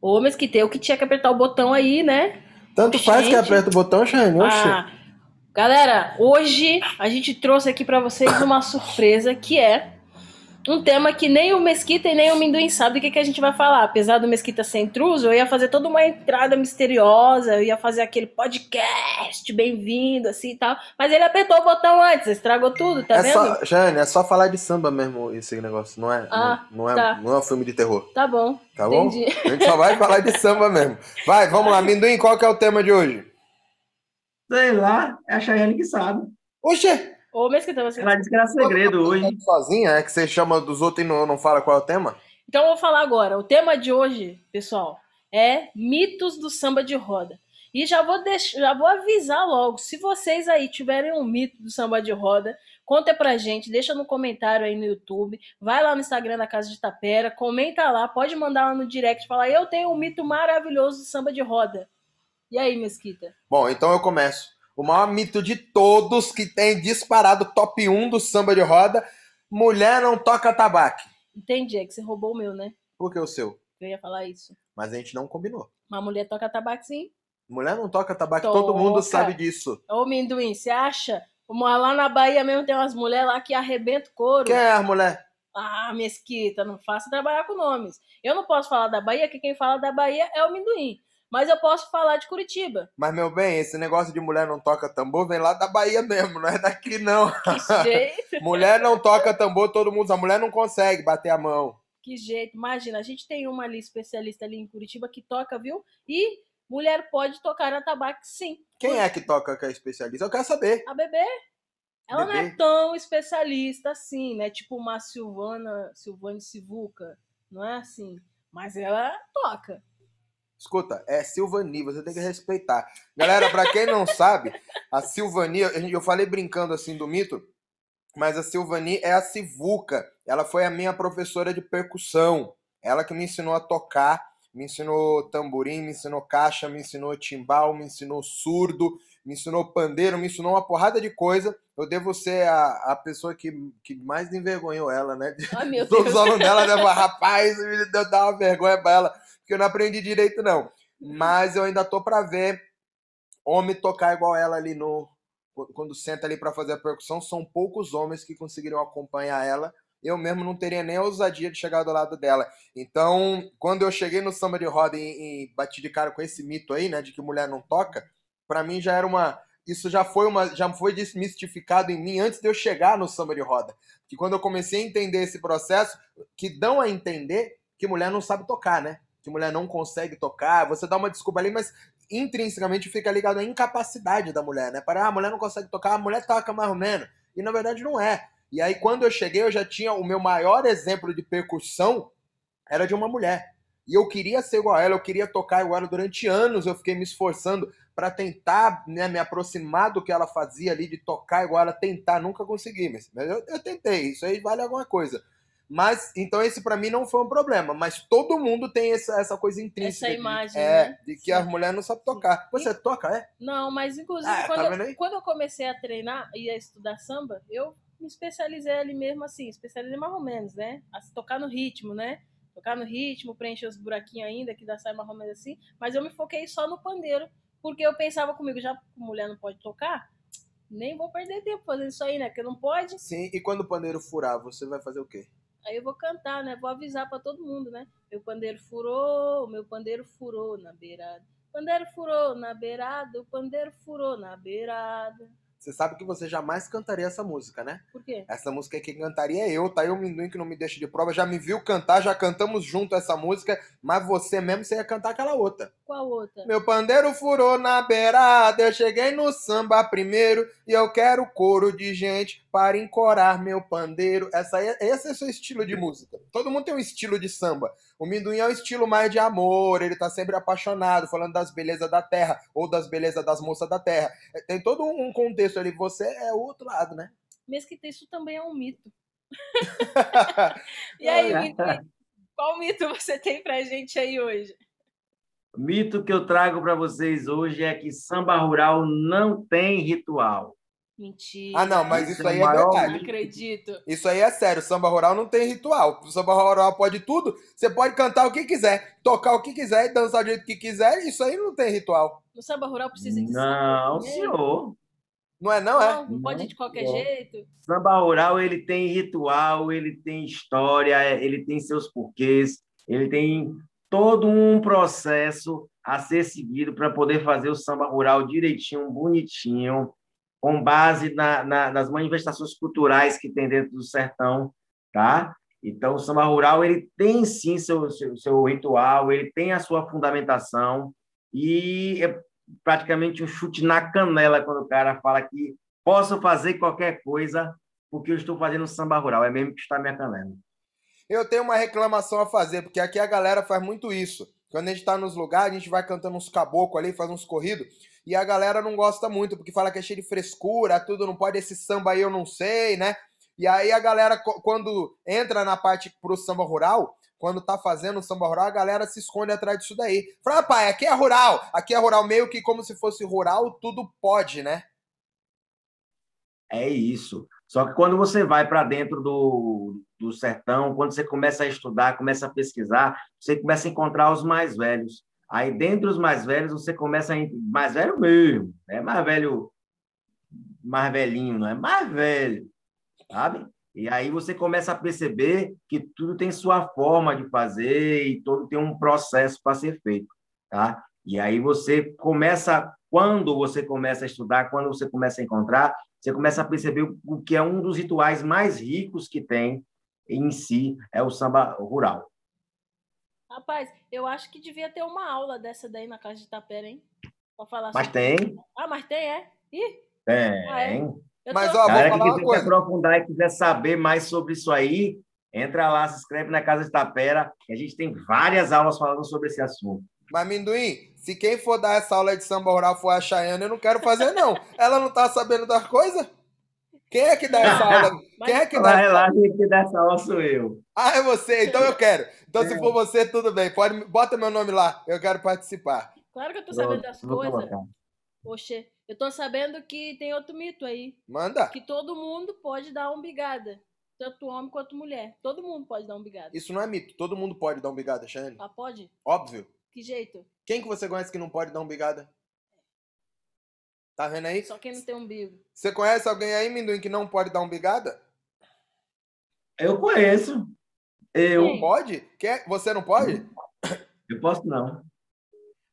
Ô, Mesquita, eu que tinha que apertar o botão aí, né? Tanto faz que Gente. aperta o botão, Shane. Ah, galera, hoje a gente trouxe aqui pra vocês uma surpresa que é um tema que nem o Mesquita e nem o Minduim sabe do que, que a gente vai falar. Apesar do Mesquita ser intruso, eu ia fazer toda uma entrada misteriosa, eu ia fazer aquele podcast bem-vindo, assim e tal. Mas ele apertou o botão antes, estragou tudo, tá é vendo? só, Jane, é só falar de samba mesmo esse negócio, não é? Ah, não, não é, tá. não é um filme de terror, Tá bom, tá bom? entendi. A gente só vai falar de samba mesmo. Vai, vamos lá, Minduim, qual que é o tema de hoje? Sei lá, é a Chayane que sabe. Oxe, Ô, Mesquita, você... Ela disse que era segredo hoje. sozinha, é que você chama dos outros e não, não fala qual é o tema? Então eu vou falar agora. O tema de hoje, pessoal, é mitos do samba de roda. E já vou deixar, já vou avisar logo, se vocês aí tiverem um mito do samba de roda, conta pra gente, deixa no comentário aí no YouTube, vai lá no Instagram da Casa de Tapera, comenta lá, pode mandar lá no direct, falar, eu tenho um mito maravilhoso do samba de roda. E aí, Mesquita? Bom, então eu começo. O maior mito de todos que tem disparado top 1 do samba de roda: mulher não toca tabaco. Entendi, é que você roubou o meu, né? Por que o seu? Eu ia falar isso. Mas a gente não combinou. Uma mulher toca tabaco sim. Mulher não toca tabaco, todo mundo sabe disso. Ô, Minduim, você acha? Lá na Bahia mesmo tem umas mulheres lá que arrebentam couro. Quem é a mulher? Ah, Mesquita, não faça trabalhar com nomes. Eu não posso falar da Bahia, que quem fala da Bahia é o Minduim. Mas eu posso falar de Curitiba. Mas, meu bem, esse negócio de mulher não toca tambor vem lá da Bahia mesmo, não é daqui não. Que jeito, mulher não toca tambor, todo mundo. A mulher não consegue bater a mão. que jeito. Imagina, a gente tem uma ali especialista ali em Curitiba que toca, viu? E mulher pode tocar a tabaco sim. Quem é que toca que é especialista? Eu quero saber. A bebê. Ela não é Bebê? tão especialista assim, né? Tipo uma Silvana, Silvane Sivuca. Não é assim. Mas ela toca. Escuta, é Silvani, você tem que respeitar. Galera, pra quem não sabe, a Silvani, eu falei brincando assim do mito, mas a Silvani é a Sivuca. Ela foi a minha professora de percussão. Ela que me ensinou a tocar, me ensinou tamborim, me ensinou caixa, me ensinou timbal, me ensinou surdo, me ensinou pandeiro, me ensinou uma porrada de coisa. Eu devo ser a, a pessoa que, que mais envergonhou ela, né? Ai, meu Todos os alunos dela falar, rapaz, me deu uma vergonha pra ela, porque eu não aprendi direito, não. Mas eu ainda tô pra ver homem tocar igual ela ali no. Quando senta ali pra fazer a percussão, são poucos homens que conseguiriam acompanhar ela. Eu mesmo não teria nem a ousadia de chegar do lado dela. Então, quando eu cheguei no samba de roda e, e bati de cara com esse mito aí, né, de que mulher não toca, pra mim já era uma. Isso já foi uma, já foi desmistificado em mim antes de eu chegar no samba de roda. Que quando eu comecei a entender esse processo, que dão a entender que mulher não sabe tocar, né? Que mulher não consegue tocar. Você dá uma desculpa ali, mas intrinsecamente fica ligado à incapacidade da mulher, né? Para ah, a mulher não consegue tocar, a mulher toca mais ou menos. E na verdade não é. E aí quando eu cheguei, eu já tinha o meu maior exemplo de percussão era de uma mulher. E eu queria ser igual a ela, eu queria tocar igual ela. Durante anos eu fiquei me esforçando para tentar né, me aproximar do que ela fazia ali, de tocar igual ela, tentar. Nunca consegui, mas mas eu, eu tentei. Isso aí vale alguma coisa. Mas, então esse para mim não foi um problema. Mas todo mundo tem essa, essa coisa intrínseca. Essa de- imagem, É, né? de que Sim. as mulheres não sabem tocar. Você toca, é? Não, mas inclusive Ah, tá quando, aí? quando eu comecei a treinar e a estudar samba, eu me especializei ali mesmo assim, especializei mais ou menos, né? A tocar no ritmo, né? Tocar no ritmo, preencher os buraquinhos ainda, que dá sai mais ou menos assim. Mas eu me foquei só no pandeiro, porque eu pensava comigo, já que mulher não pode tocar, nem vou perder tempo fazendo isso aí, né? Porque não pode. Sim, e quando o pandeiro furar, você vai fazer o quê? Aí eu vou cantar, né? Vou avisar pra todo mundo, né? Meu pandeiro furou, meu pandeiro furou na beirada. Pandeiro furou na beirada, o pandeiro furou na beirada. Você sabe que você jamais cantaria essa música, né? Por quê? Essa música quem cantaria é eu, tá aí o Minduim que não me deixa de prova, já me viu cantar, já cantamos junto essa música, mas você mesmo você ia cantar aquela outra. Qual outra? Meu pandeiro furou na beirada, eu cheguei no samba primeiro e eu quero coro de gente para encorar meu pandeiro. Essa aí, esse é o seu estilo de música. Todo mundo tem um estilo de samba. O Minduim é um estilo mais de amor, ele tá sempre apaixonado, falando das belezas da terra ou das belezas das moças da terra. É, Tem todo um contexto ali, você é o outro lado, né? Mesquita, isso também é um mito. E aí, É. mito, qual mito você tem pra gente aí hoje? O mito que eu trago para vocês hoje é que samba rural não tem ritual. Mentira. Ah, não, mas Esse isso é aí o é maior Não verdade. acredito. Isso aí é sério. Samba rural não tem ritual. O samba rural pode tudo. Você pode cantar o que quiser, tocar o que quiser e dançar do jeito que quiser. Isso aí não tem ritual. No samba rural precisa de Não, samba. senhor. Não é, não, é? Não, não pode ir de qualquer Não. jeito. Samba rural, ele tem ritual, ele tem história, ele tem seus porquês, ele tem todo um processo a ser seguido para poder fazer o samba rural direitinho, bonitinho, com base na- na- nas manifestações culturais que tem dentro do sertão, tá? Então, o samba rural, ele tem sim seu, seu, seu ritual, ele tem a sua fundamentação, e é praticamente um chute na canela quando o cara fala que posso fazer qualquer coisa porque eu estou fazendo samba rural, é mesmo que está minha canela. Eu tenho uma reclamação a fazer, porque aqui a galera faz muito isso. Quando a gente tá nos lugares, a gente vai cantando uns caboclos ali, faz uns corridos, e a galera não gosta muito, porque fala que é cheio de frescura, tudo não pode, esse samba aí eu não sei, né? E aí a galera, quando entra na parte pro samba rural, quando tá fazendo samba rural, a galera se esconde atrás disso daí. Fala, "Ah, pai, aqui é rural, aqui é rural, meio que como se fosse rural, tudo pode, né? É isso. Só que quando você vai para dentro do, do sertão, quando você começa a estudar, começa a pesquisar, você começa a encontrar os mais velhos. Aí, dentro dos mais velhos, você começa a. Mais velho mesmo, é mais velho, mais velhinho, não é mais velho, sabe? E aí você começa a perceber que tudo tem sua forma de fazer e todo tem um processo para ser feito, tá? E aí você começa, quando você começa a estudar, quando você começa a encontrar, você começa a perceber o que é um dos rituais mais ricos que tem em si, é o samba rural. Rapaz, eu acho que devia ter uma aula dessa daí na casa de Tapera, hein? Pra falar Mas sobre- tem, Ah, mas tem, é? Ih, tem. eu Mas, tô... ó, vou Galera que falar uma quiser aprofundar e quiser saber mais sobre isso aí, entra lá, se inscreve na Casa de Tapera, que a gente tem várias aulas falando sobre esse assunto. Mas, Minduim, se quem for dar essa aula de samba rural for a Chayane, eu não quero fazer, não. Ela não tá sabendo das coisas? Quem é que dá essa aula? Quem é que dá Vai essa lá, quem que dá essa aula sou eu. Ah, é você? Então eu quero. Então, se É. for você, tudo bem. Pode, bota meu nome lá. Eu quero participar. Claro que eu tô sabendo das Vou coisas. Oxê, eu tô sabendo que tem outro mito aí. Manda. Que todo mundo pode dar umbigada. Tanto homem quanto mulher. Todo mundo pode dar umbigada. Isso não é mito. Todo mundo pode dar um bigada, Chayane. Ah, pode? Óbvio. Que jeito? Quem que você conhece que não pode dar um bigada? Tá vendo aí? Só quem não tem umbigo. Você conhece alguém aí, Minduim, que não pode dar um bigada? Eu conheço. Eu. Sim. Pode? Quer? Você não pode? Eu posso não.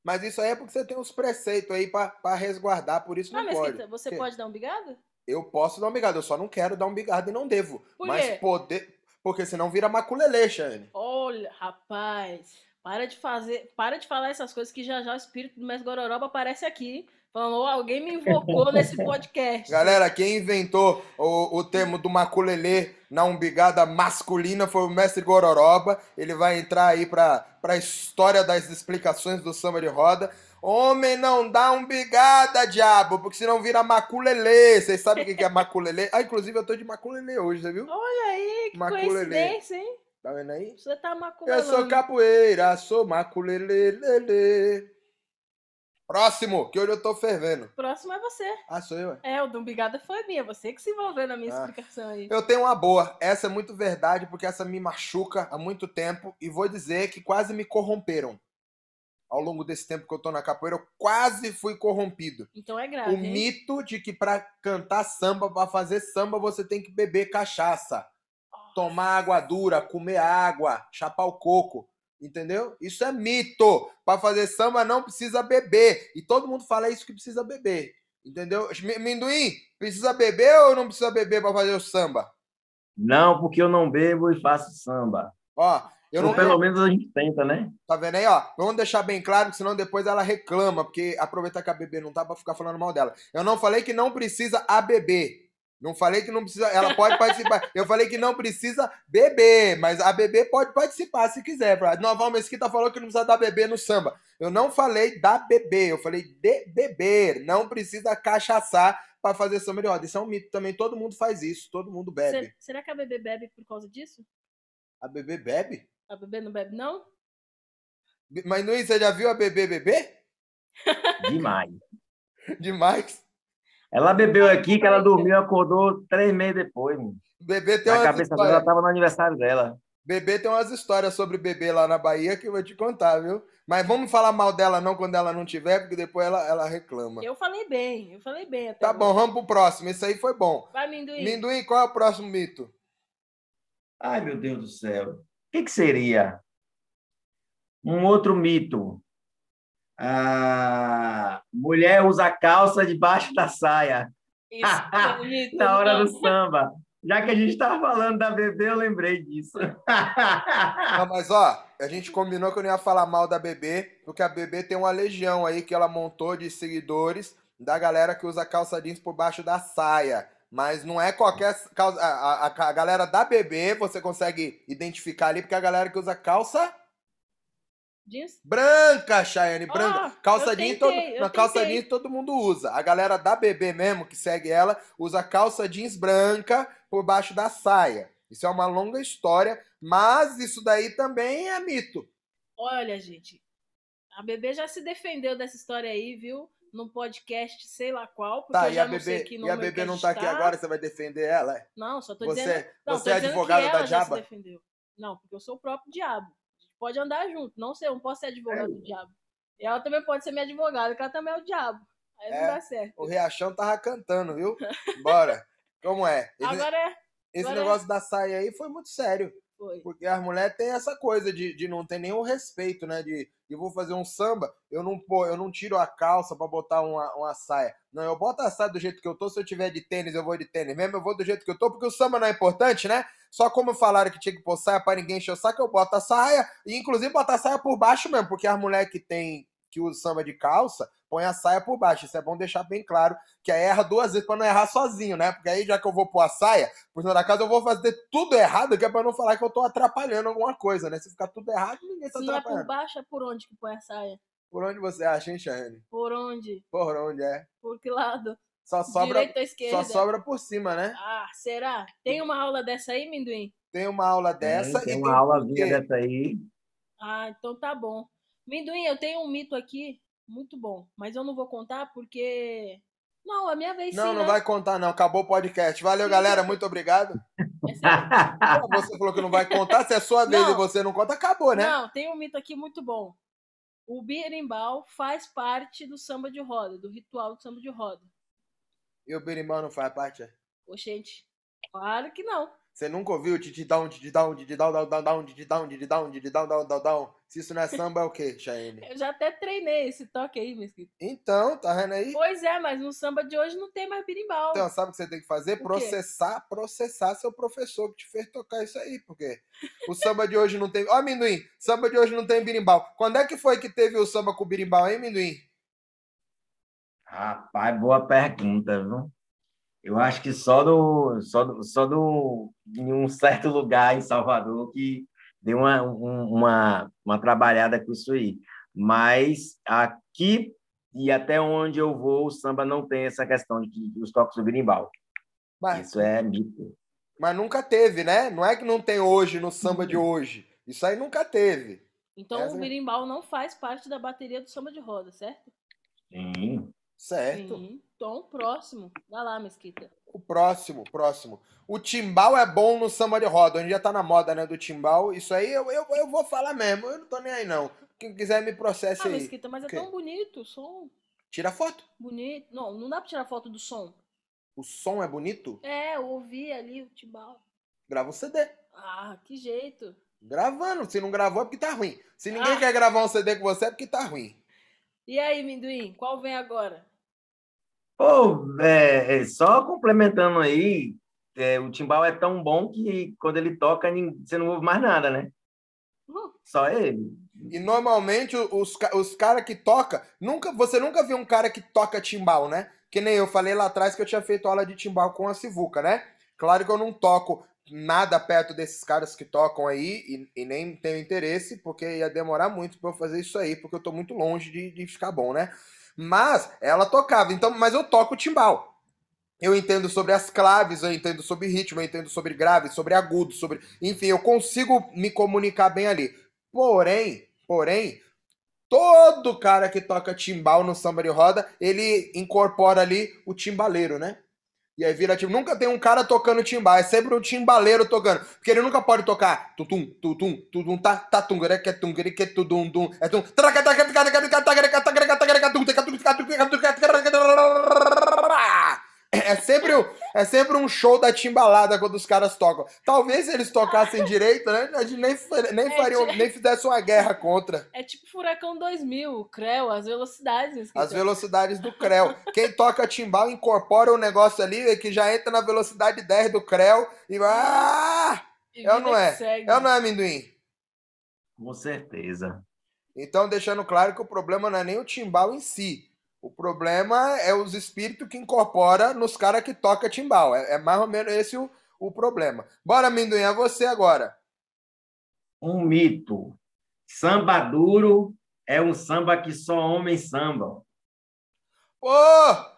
Mas isso aí é porque você tem uns preceitos aí pra, pra resguardar, por isso Ah, não mas pode. Kita, você pode dar umbigada? Eu posso dar um bigada, eu só não quero dar um bigada e não devo. Por Mas quê? poder. Porque senão vira maculelê, Chayane. Olha, rapaz. Para de fazer. Para de falar essas coisas que já já o espírito do Mestre Gororoba aparece aqui. Falando, "Ó, alguém me invocou nesse podcast. Galera, quem inventou o, o termo do maculelê na umbigada masculina foi o mestre Gororoba. Ele vai entrar aí para a história das explicações do samba de roda. Homem não dá umbigada, diabo, porque senão vira maculelê. Vocês sabem o que é maculelê? Ah, inclusive eu tô de maculelê hoje, você viu? Olha aí, que Maculelê. coincidência, hein? Tá vendo aí? Você tá Eu maculelando. sou capoeira, sou maculelê, lelê. Próximo, que hoje eu tô fervendo. Próximo é você. Ah, sou eu? é? É, o do umbigada foi minha. Você que se envolveu na minha Ah. explicação aí. Eu tenho uma boa. Essa é muito verdade, porque essa me machuca há muito tempo. E vou dizer que quase me corromperam. Ao longo desse tempo que eu tô na capoeira, eu quase fui corrompido. Então é grave, O hein? mito de que pra cantar samba, pra fazer samba, você tem que beber cachaça, tomar água dura, comer água, chapar o coco. Entendeu? Isso é mito. Pra fazer samba não precisa beber. E todo mundo fala isso que precisa beber. Entendeu? Mi- Minduim, precisa beber ou não precisa beber pra fazer o samba? Não, porque eu não bebo e faço samba. Ó, eu Ou não. pelo menos a gente tenta, né? Tá vendo aí, ó? Vamos deixar bem claro, que senão depois ela reclama, porque aproveitar que a bebê não tá pra ficar falando mal dela. Eu não falei que não precisa a beber. Não falei que não precisa. Ela pode participar. Eu falei que não precisa beber, mas a bebê pode participar se quiser. Pra... Nova Mesquita falou que não precisa dar bebê no samba. Eu não falei da bebê, eu falei de beber. Não precisa cachaçar pra fazer samba de roda. Isso é um mito também. Todo mundo faz isso, todo mundo bebe. Se- Será que a bebê bebe por causa disso? A bebê bebe? A bebê não bebe, não? Mas Nuí, você já viu a bebê beber? Demais. Demais. Ela bebeu aqui, que ela dormiu, acordou três meses depois. Mano. Bebê tem Na umas cabeça dela, histórias. ela estava no aniversário dela. Bebê tem umas histórias sobre bebê lá na Bahia que eu vou te contar, viu? Mas vamos falar mal dela não quando ela não tiver, porque depois ela, ela reclama. Eu falei bem, eu falei bem até Tá agora. bom, vamos pro próximo. Esse aí foi bom. Vai, Minduim. Minduim, qual é o próximo mito? Ai, meu Deus do céu. O que, que seria? Um outro mito. Ah, mulher usa calça debaixo da saia Isso é bonito. na hora do não. samba. Já que a gente estava falando da bebê, eu lembrei disso. Não, mas ó, a gente combinou que eu não ia falar mal da bebê, porque a bebê tem uma legião aí que ela montou de seguidores da galera que usa calça jeans por baixo da saia. Mas não é qualquer calça. A, a- a galera da bebê você consegue identificar ali, porque é a galera que usa calça Jeans? branca, Chayane, branca. Ah, calça jeans, todo, na calça tentei. jeans todo mundo usa. A galera da bebê mesmo, que segue ela, usa calça jeans branca por baixo da saia. Isso é uma longa história, mas isso daí também é mito. Olha, gente, a bebê já se defendeu dessa história aí, viu? Num podcast, sei lá qual, porque Tá, eu e já a não sei bebê, que e a bebê que não tá aqui agora, você vai defender ela? é? Não, só tô Você, dizendo. Não, você é tô que advogado da Diaba? Não, porque eu sou o próprio diabo. Pode andar junto. Não sei, eu não posso ser advogado do diabo. E ela também pode ser minha advogada, porque ela também é o diabo. Aí É. não dá certo. O Riachão tava cantando, viu? Bora. Como é? Esse, Agora é. esse agora é- negócio da saia aí foi muito sério. Foi. Porque as mulheres têm essa coisa de, de não ter nenhum respeito, né? De eu vou fazer um samba, eu não pô, eu não tiro a calça pra botar uma, uma saia. Não, eu boto a saia do jeito que eu tô. Se eu tiver de tênis, eu vou de tênis mesmo. Eu vou do jeito que eu tô, porque o samba não é importante, né? Só como falaram que tinha que pôr saia pra ninguém encher o saco, eu boto a saia. E inclusive botar a saia por baixo mesmo, porque as mulheres que tem que usa samba de calça, põe a saia por baixo. Isso é bom deixar bem claro, que aí erra duas vezes pra não errar sozinho, né? Porque aí já que eu vou pôr a saia, por cima da casa eu vou fazer tudo errado, que é pra não falar que eu tô atrapalhando alguma coisa, né? Se ficar tudo errado, ninguém tá Se não é por atrapalhando. baixo, é por onde que põe a saia? Por onde você acha, hein, Shane? Por onde? Por onde é? Por que lado? Só sobra, Direita ou esquerda? só sobra por cima, né? Ah, será? Tem uma aula dessa aí, Minduim? Tem uma aula dessa tem e uma tem aula porquê. dessa aí. Ah, então tá bom. Minduim, eu tenho um mito aqui, muito bom, mas eu não vou contar porque. Não, a minha vez Não, sim, não né? vai contar, não. Acabou o podcast. Valeu, galera. Muito obrigado. É. Você falou que não vai contar. Se é sua vez Não. e você não conta, acabou, né? Não, tem um mito aqui muito bom. O berimbau faz parte do samba de roda, do ritual do samba de roda. E o berimbau não faz parte? é? Oxente, claro que não. Você nunca ouviu titidão, titidão, titidão, down, down, down, titidão, titidão, titidão, down, down, down? Se isso não é samba, é o quê, Chaene? Eu já até treinei esse toque aí, Mesquita. Então, tá vendo aí? Pois é, mas no samba de hoje não tem mais berimbau. Então, sabe o que você tem que fazer? Processar, processar seu professor que te fez tocar isso aí, porque o samba de hoje não tem. Ó, Minduim, samba de hoje não tem birimbau. Quando é que foi que teve o samba com birimbau, hein, Minduim? Rapaz, boa pergunta, viu? Eu acho que só do, só do, só do, em um certo lugar em Salvador que deu uma, um- uma, uma trabalhada com isso aí. Mas aqui e até onde eu vou, o samba não tem essa questão de, dos toques do berimbau. Mas, Isso é mito. mas nunca teve, né? Não é que não tem hoje no samba de hoje. Isso aí nunca teve. Então Essa- o berimbau não faz parte da bateria do samba de roda, certo? Sim. Certo. Sim. Então, próximo. Vai lá, Mesquita. O próximo, próximo. O timbal é bom no samba de roda. Hoje já tá na moda, né, do timbal. Isso aí eu, eu, eu vou falar mesmo. Eu não tô nem aí, não. Quem quiser me processe Ah, aí. Mesquita, mas é tão bonito o som. Tira foto. Bonito. Não, não dá pra tirar foto do som. O som é bonito? É, eu ouvi ali o timbal. Grava um CD. Ah, que jeito. Gravando. Se não gravou é porque tá ruim. Se ninguém Ah. quer gravar um CD com você é porque tá ruim. E aí, Minduim, qual vem agora? Pô, é, é, só complementando aí, é, o timbal é tão bom que quando ele toca, você não ouve mais nada, né? Hum, Só ele. E normalmente os, os caras que toca, nunca, você nunca viu um cara que toca timbal, né? Que nem eu falei lá atrás que eu tinha feito aula de timbal com a Sivuca, né? Claro que eu não toco nada perto desses caras que tocam aí e, e nem tenho interesse, porque ia demorar muito pra eu fazer isso aí, porque eu tô muito longe de, de ficar bom, né? Mas ela tocava, então, mas eu toco timbal. Eu entendo sobre as claves, eu entendo sobre ritmo, eu entendo sobre grave, sobre agudo, sobre. Enfim, eu consigo me comunicar bem ali. Porém, porém, todo cara que toca timbal no samba de roda, ele incorpora ali o timbaleiro, né? E aí vira tipo, nunca tem um cara tocando timbal, é sempre um timbaleiro tocando. Porque ele nunca pode tocar tutum, tutum, tutum, tá, tá, tum, que tum, que tudum, tum, é tum. É sempre, é sempre um show da timbalada quando os caras tocam. Talvez se eles tocassem direito, né? A gente nem, nem, É, fariam, tipo- nem fizesse uma guerra contra. É tipo Furacão 2000, o Creu, as velocidades. As velocidades do Creu. Quem toca timbal incorpora o negócio ali que já entra na velocidade 10 do Creu e vai. Ah! E É não é? segue. É ou não é, amendoim? Com certeza. Então, deixando claro que o problema não é nem o timbal em si. O problema é os espíritos que incorpora nos caras que toca timbal. É, é mais ou menos esse o, o problema. Bora, amendoim, é você agora. Um mito. Samba duro é um samba que só homens sambam. Pô,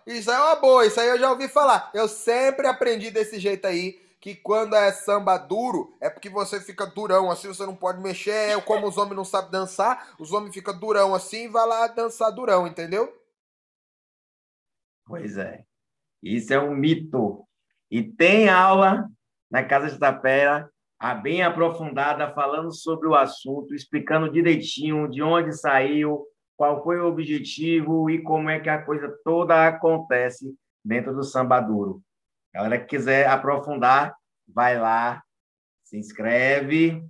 isso aí é uma boa, isso aí eu já ouvi falar. Eu sempre aprendi desse jeito aí, que quando é samba duro, é porque você fica durão assim, você não pode mexer. É como os homens não sabem dançar, os homens ficam durão assim e vai lá dançar durão, entendeu? Pois é. Isso é um mito. E tem aula na Casa de Tapera, a bem aprofundada, falando sobre o assunto, explicando direitinho de onde saiu, qual foi o objetivo e como é que a coisa toda acontece dentro do samba duro. Galera que quiser aprofundar, vai lá, se inscreve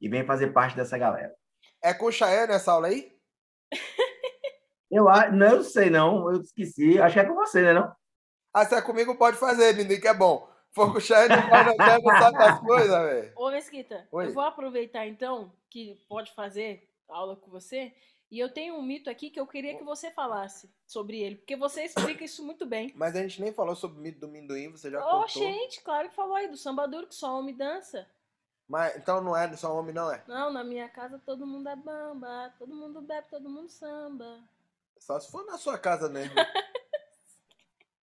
e vem fazer parte dessa galera. É com o nessa aula aí? Eu não sei não, eu esqueci. Acho que é com você, né, não? Ah, se é comigo, pode fazer, menino, que é bom. For com o Chaé, não pode, não sabe das coisas, velho. Ô, Mesquita, Oi. eu vou aproveitar então que pode fazer aula com você. E eu tenho um mito aqui que eu queria que você falasse sobre ele, porque você explica isso muito bem. Mas a gente nem falou sobre o mito do Minduim, você já Ô, contou. gente, claro que falou aí do samba duro que só homem dança. Mas, então não é só homem, não é? Não, na minha casa todo mundo é bamba, todo mundo bebe, todo mundo samba. Só se for na sua casa mesmo.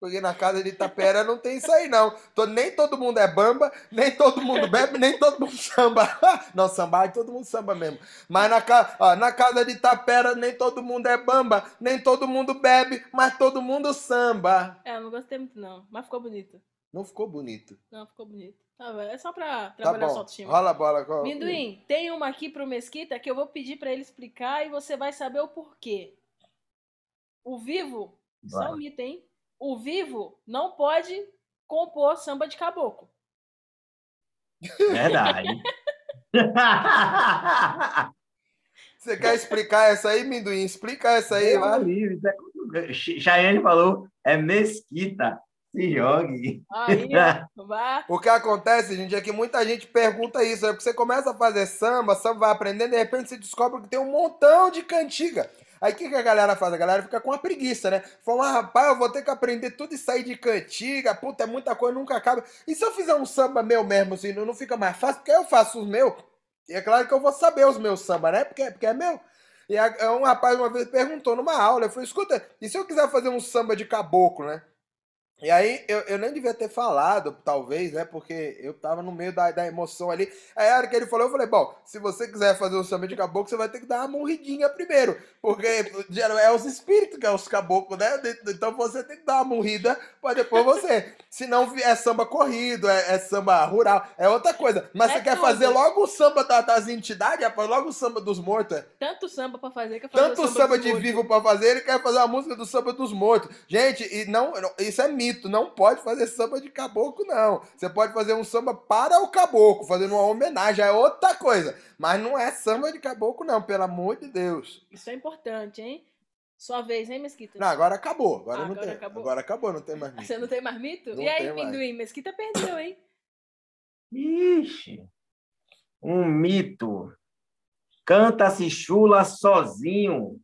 Porque na casa de Itapera não tem isso aí, não. Tô- nem todo mundo é bamba, nem todo mundo bebe, nem todo mundo samba. Não, sambar, todo mundo samba mesmo. Mas na, ca- ó, na casa de Itapera nem todo mundo é bamba, nem todo mundo bebe, mas todo mundo samba. É, não gostei muito não, mas ficou bonito. Não ficou bonito. Não, ficou bonito. Tá, é só pra Tá trabalhar sua bom. autoestima. Rola a bola. qual- Minduim, tem uma aqui pro Mesquita que eu vou pedir pra ele explicar e você vai saber o porquê. O vivo, isso é um mito, hein? O vivo não pode compor samba de caboclo. Verdade. Você quer explicar essa aí, Minduim? Explica essa aí, isso é Ch- Chayane falou, é mesquita. Se jogue. Aí, ó. O que acontece, gente, é que muita gente pergunta isso. É porque você começa a fazer samba, samba vai aprendendo, de repente você descobre que tem um montão de cantiga. Aí o que, que a galera faz? A galera fica com uma preguiça, né? Fala, ah, rapaz, eu vou ter que aprender tudo isso aí de cantiga, puta, é muita coisa, nunca acaba. E se eu fizer um samba meu mesmo, assim, não fica mais fácil? Porque eu faço os meus. E é claro que eu vou saber os meus samba, né? Porque, porque é meu. E a- um rapaz uma vez perguntou numa aula, eu falei, escuta, e se eu quiser fazer um samba de caboclo, né? E aí, eu, eu nem devia ter falado, talvez, né? Porque eu tava no meio da, da emoção ali. Aí, a hora que ele falou, eu falei, bom, se você quiser fazer um samba de caboclo, você vai ter que dar uma morridinha primeiro. Porque é os espíritos que é os caboclos, né? Então você tem que dar uma morrida pra depois você. Se não é samba corrido, é, é samba rural, é outra coisa. Mas É você quer tudo. fazer logo o samba da- das entidades, rapaz? Logo o samba dos mortos, é? Tanto samba pra fazer que eu fazer Tanto o samba dos de mortos. vivo pra fazer, ele quer fazer a música do samba dos mortos. Gente, e não, não- isso é mito, não pode fazer samba de caboclo, não. Você pode fazer um samba para o caboclo, fazendo uma homenagem, é outra coisa. Mas não é samba de caboclo, não, pelo amor de Deus. Isso é importante, hein? Sua vez, hein, Mesquita? Não, agora acabou. Agora Ah, não agora tem. acabou? Agora acabou, não tem mais mito. Você não tem mais mito? Não e aí. Minduim? Mesquita perdeu, hein? Ixi, um mito. Canta-se chula sozinho.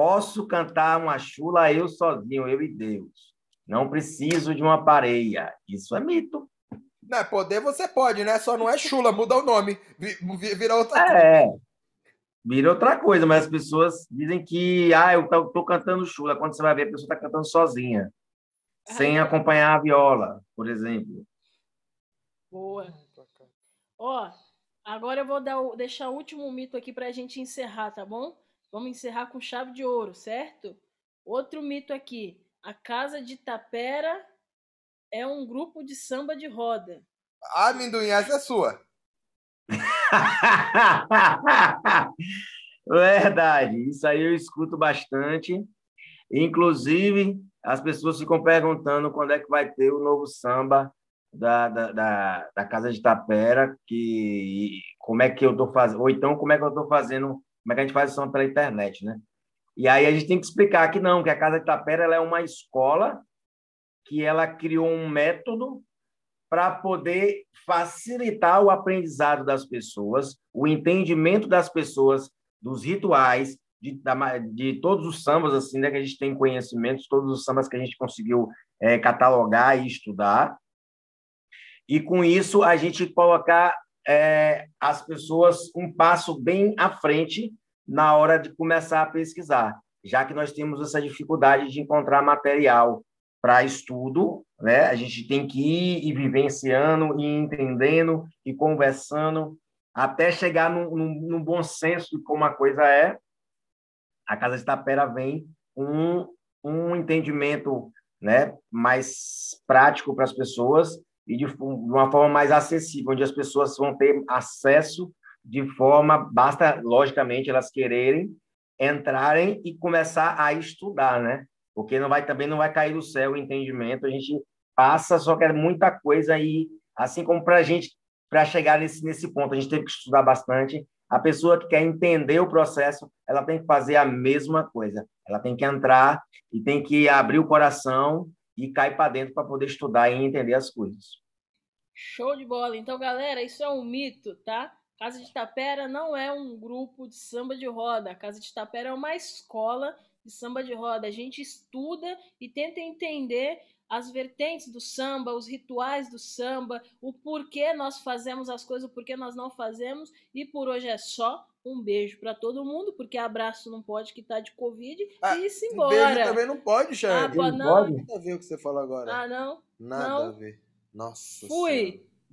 Posso cantar uma chula eu sozinho, eu e Deus. Não preciso de uma pareia. Isso é mito. Não, é poder você pode, né? Só não é chula, muda o nome. Vi- vi- Vira outra coisa. É. Vira outra coisa, mas as pessoas dizem que, ah, eu tô, cantando chula. Quando você vai ver, a pessoa está cantando sozinha, sem acompanhar a viola, por exemplo. Boa. Ó, Agora eu vou dar deixar o último mito aqui pra gente encerrar, tá bom? Vamos encerrar com chave de ouro, certo? Outro mito aqui. A Casa de Tapera é um grupo de samba de roda. Ah, amendoim, essa é sua. Verdade, isso aí eu escuto bastante. Inclusive, as pessoas ficam perguntando quando é que vai ter o novo samba da, da, da, da Casa de Tapera, que como é que eu estou fazendo, ou então como é que eu estou fazendo, como é que a gente faz o samba pela internet, né? E aí a gente tem que explicar que não, que a Casa de Tapera ela é uma escola que ela criou um método para poder facilitar o aprendizado das pessoas, o entendimento das pessoas dos rituais, de, da, de todos os sambas, assim, né, que a gente tem conhecimentos, todos os sambas que a gente conseguiu é, catalogar e estudar. E com isso a gente colocar é, as pessoas um passo bem à frente na hora de começar a pesquisar, já que nós temos essa dificuldade de encontrar material para estudo, né? A gente tem que ir vivenciando e entendendo e conversando até chegar num, num, num bom senso de como a coisa é. A Casa de Tapera vem um, um entendimento né, mais prático para as pessoas e de uma forma mais acessível, onde as pessoas vão ter acesso de forma, basta, logicamente, elas quererem entrarem e começar a estudar, né? porque não vai também não vai cair do céu o entendimento. A gente passa, só quer muita coisa e assim como para a gente para chegar nesse nesse ponto a gente teve que estudar bastante. A pessoa que quer entender o processo, ela tem que fazer a mesma coisa. Ela tem que entrar e tem que abrir o coração e cair para dentro para poder estudar e entender as coisas. Show de bola. Então, galera, isso é um mito, tá? Casa de Tapera não é um grupo de samba de roda. A Casa de Tapera é uma escola de samba de roda. A gente estuda e tenta entender as vertentes do samba, os rituais do samba, o porquê nós fazemos as coisas, o porquê nós não fazemos. E por hoje é só. Um beijo para todo mundo, porque abraço não pode que tá de Covid. Ah, e se Um embora. beijo também não pode, ah, Xande. pô, Não? Nada a ver o que você falou agora. Ah, não. Nada não. a ver. Nossa Fui. Senhora.